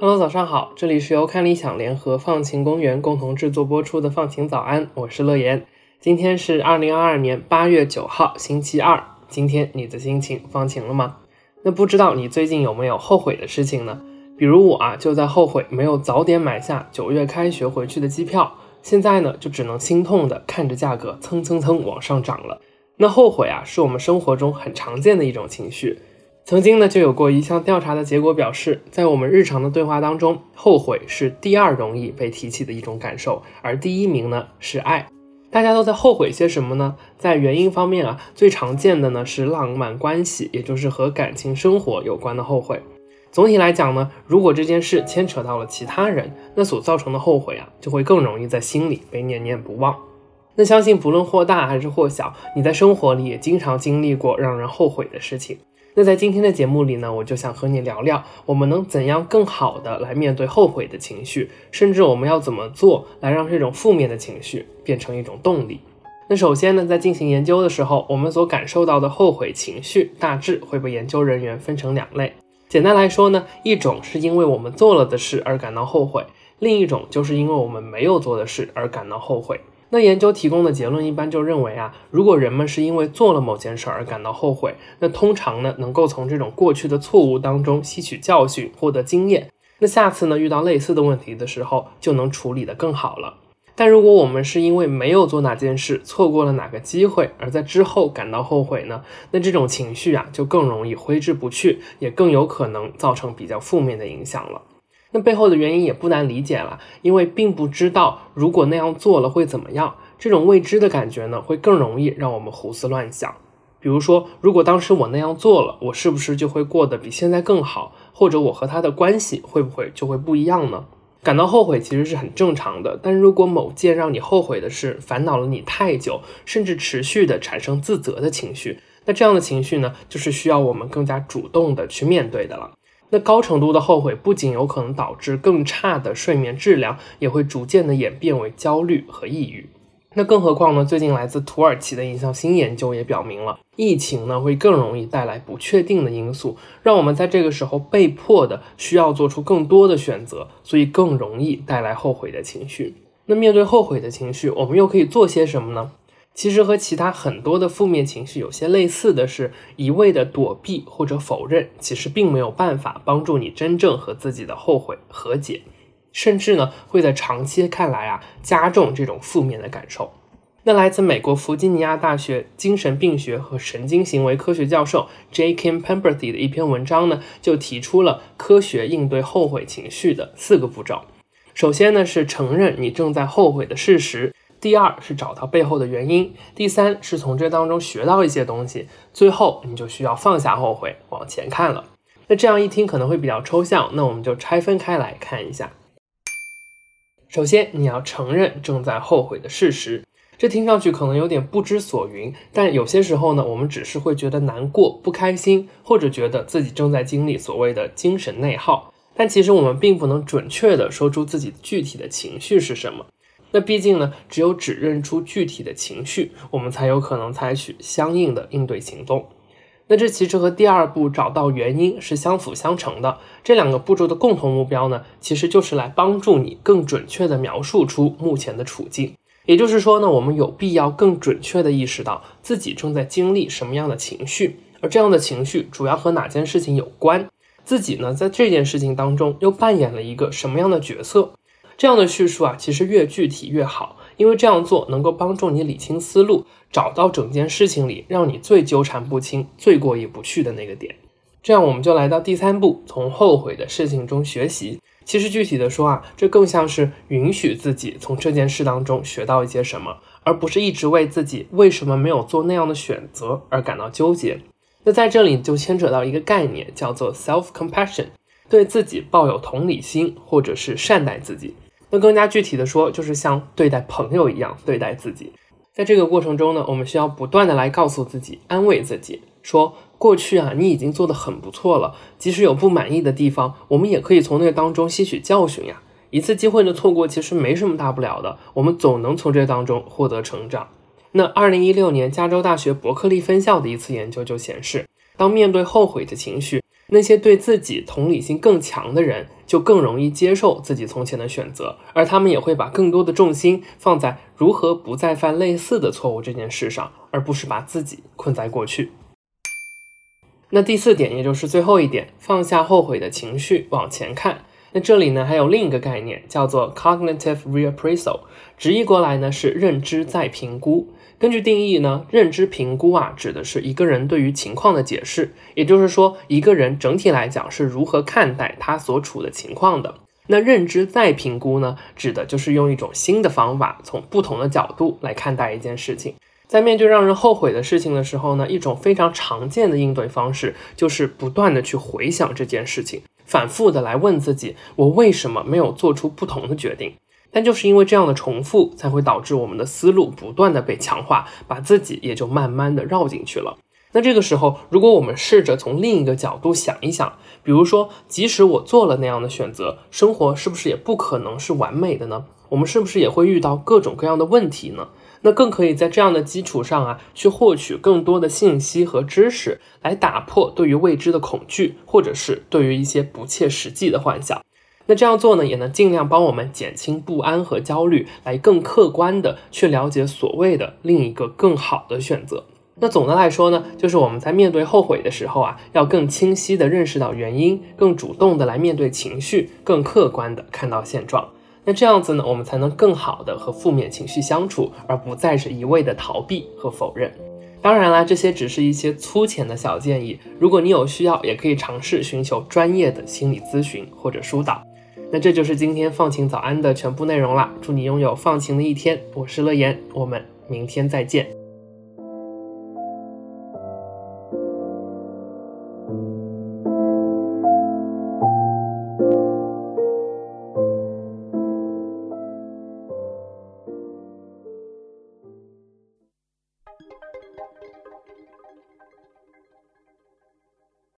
Hello，早上好，这里是由看理想联合放晴公园共同制作播出的放晴早安，我是乐言。今天是二零二二年八月九号，星期二。今天你的心情放晴了吗？那不知道你最近有没有后悔的事情呢？比如我啊，就在后悔没有早点买下九月开学回去的机票，现在呢，就只能心痛的看着价格蹭蹭蹭往上涨了。那后悔啊，是我们生活中很常见的一种情绪。曾经呢，就有过一项调查的结果表示，在我们日常的对话当中，后悔是第二容易被提起的一种感受，而第一名呢是爱。大家都在后悔些什么呢？在原因方面啊，最常见的呢是浪漫关系，也就是和感情生活有关的后悔。总体来讲呢，如果这件事牵扯到了其他人，那所造成的后悔啊，就会更容易在心里被念念不忘。那相信不论或大还是或小，你在生活里也经常经历过让人后悔的事情。那在今天的节目里呢，我就想和你聊聊，我们能怎样更好的来面对后悔的情绪，甚至我们要怎么做来让这种负面的情绪变成一种动力。那首先呢，在进行研究的时候，我们所感受到的后悔情绪大致会被研究人员分成两类。简单来说呢，一种是因为我们做了的事而感到后悔，另一种就是因为我们没有做的事而感到后悔。那研究提供的结论一般就认为啊，如果人们是因为做了某件事而感到后悔，那通常呢能够从这种过去的错误当中吸取教训，获得经验。那下次呢遇到类似的问题的时候，就能处理得更好了。但如果我们是因为没有做哪件事，错过了哪个机会，而在之后感到后悔呢？那这种情绪啊就更容易挥之不去，也更有可能造成比较负面的影响了。那背后的原因也不难理解了，因为并不知道如果那样做了会怎么样，这种未知的感觉呢，会更容易让我们胡思乱想。比如说，如果当时我那样做了，我是不是就会过得比现在更好？或者我和他的关系会不会就会不一样呢？感到后悔其实是很正常的，但如果某件让你后悔的事烦恼了你太久，甚至持续的产生自责的情绪，那这样的情绪呢，就是需要我们更加主动的去面对的了。那高程度的后悔不仅有可能导致更差的睡眠质量，也会逐渐的演变为焦虑和抑郁。那更何况呢？最近来自土耳其的一项新研究也表明了，疫情呢会更容易带来不确定的因素，让我们在这个时候被迫的需要做出更多的选择，所以更容易带来后悔的情绪。那面对后悔的情绪，我们又可以做些什么呢？其实和其他很多的负面情绪有些类似的是，一味的躲避或者否认，其实并没有办法帮助你真正和自己的后悔和解，甚至呢会在长期看来啊加重这种负面的感受。那来自美国弗吉尼亚大学精神病学和神经行为科学教授 J. Kim Pemberty 的一篇文章呢，就提出了科学应对后悔情绪的四个步骤。首先呢是承认你正在后悔的事实。第二是找到背后的原因，第三是从这当中学到一些东西，最后你就需要放下后悔，往前看了。那这样一听可能会比较抽象，那我们就拆分开来看一下。首先，你要承认正在后悔的事实，这听上去可能有点不知所云，但有些时候呢，我们只是会觉得难过、不开心，或者觉得自己正在经历所谓的精神内耗，但其实我们并不能准确的说出自己具体的情绪是什么。那毕竟呢，只有指认出具体的情绪，我们才有可能采取相应的应对行动。那这其实和第二步找到原因是相辅相成的。这两个步骤的共同目标呢，其实就是来帮助你更准确地描述出目前的处境。也就是说呢，我们有必要更准确地意识到自己正在经历什么样的情绪，而这样的情绪主要和哪件事情有关，自己呢在这件事情当中又扮演了一个什么样的角色。这样的叙述啊，其实越具体越好，因为这样做能够帮助你理清思路，找到整件事情里让你最纠缠不清、最过意不去的那个点。这样我们就来到第三步，从后悔的事情中学习。其实具体的说啊，这更像是允许自己从这件事当中学到一些什么，而不是一直为自己为什么没有做那样的选择而感到纠结。那在这里就牵扯到一个概念，叫做 self compassion，对自己抱有同理心，或者是善待自己。那更加具体的说，就是像对待朋友一样对待自己。在这个过程中呢，我们需要不断的来告诉自己、安慰自己，说过去啊，你已经做得很不错了。即使有不满意的地方，我们也可以从那当中吸取教训呀。一次机会的错过其实没什么大不了的，我们总能从这当中获得成长。那二零一六年加州大学伯克利分校的一次研究就显示，当面对后悔的情绪。那些对自己同理心更强的人，就更容易接受自己从前的选择，而他们也会把更多的重心放在如何不再犯类似的错误这件事上，而不是把自己困在过去。那第四点，也就是最后一点，放下后悔的情绪，往前看。那这里呢，还有另一个概念，叫做 cognitive reappraisal，直译过来呢是认知再评估。根据定义呢，认知评估啊，指的是一个人对于情况的解释，也就是说，一个人整体来讲是如何看待他所处的情况的。那认知再评估呢，指的就是用一种新的方法，从不同的角度来看待一件事情。在面对让人后悔的事情的时候呢，一种非常常见的应对方式就是不断的去回想这件事情，反复的来问自己，我为什么没有做出不同的决定？但就是因为这样的重复，才会导致我们的思路不断的被强化，把自己也就慢慢的绕进去了。那这个时候，如果我们试着从另一个角度想一想，比如说，即使我做了那样的选择，生活是不是也不可能是完美的呢？我们是不是也会遇到各种各样的问题呢？那更可以在这样的基础上啊，去获取更多的信息和知识，来打破对于未知的恐惧，或者是对于一些不切实际的幻想。那这样做呢，也能尽量帮我们减轻不安和焦虑，来更客观的去了解所谓的另一个更好的选择。那总的来说呢，就是我们在面对后悔的时候啊，要更清晰的认识到原因，更主动的来面对情绪，更客观的看到现状。那这样子呢，我们才能更好的和负面情绪相处，而不再是一味的逃避和否认。当然啦，这些只是一些粗浅的小建议，如果你有需要，也可以尝试寻求专业的心理咨询或者疏导。那这就是今天放晴早安的全部内容啦。祝你拥有放晴的一天。我是乐言，我们明天再见。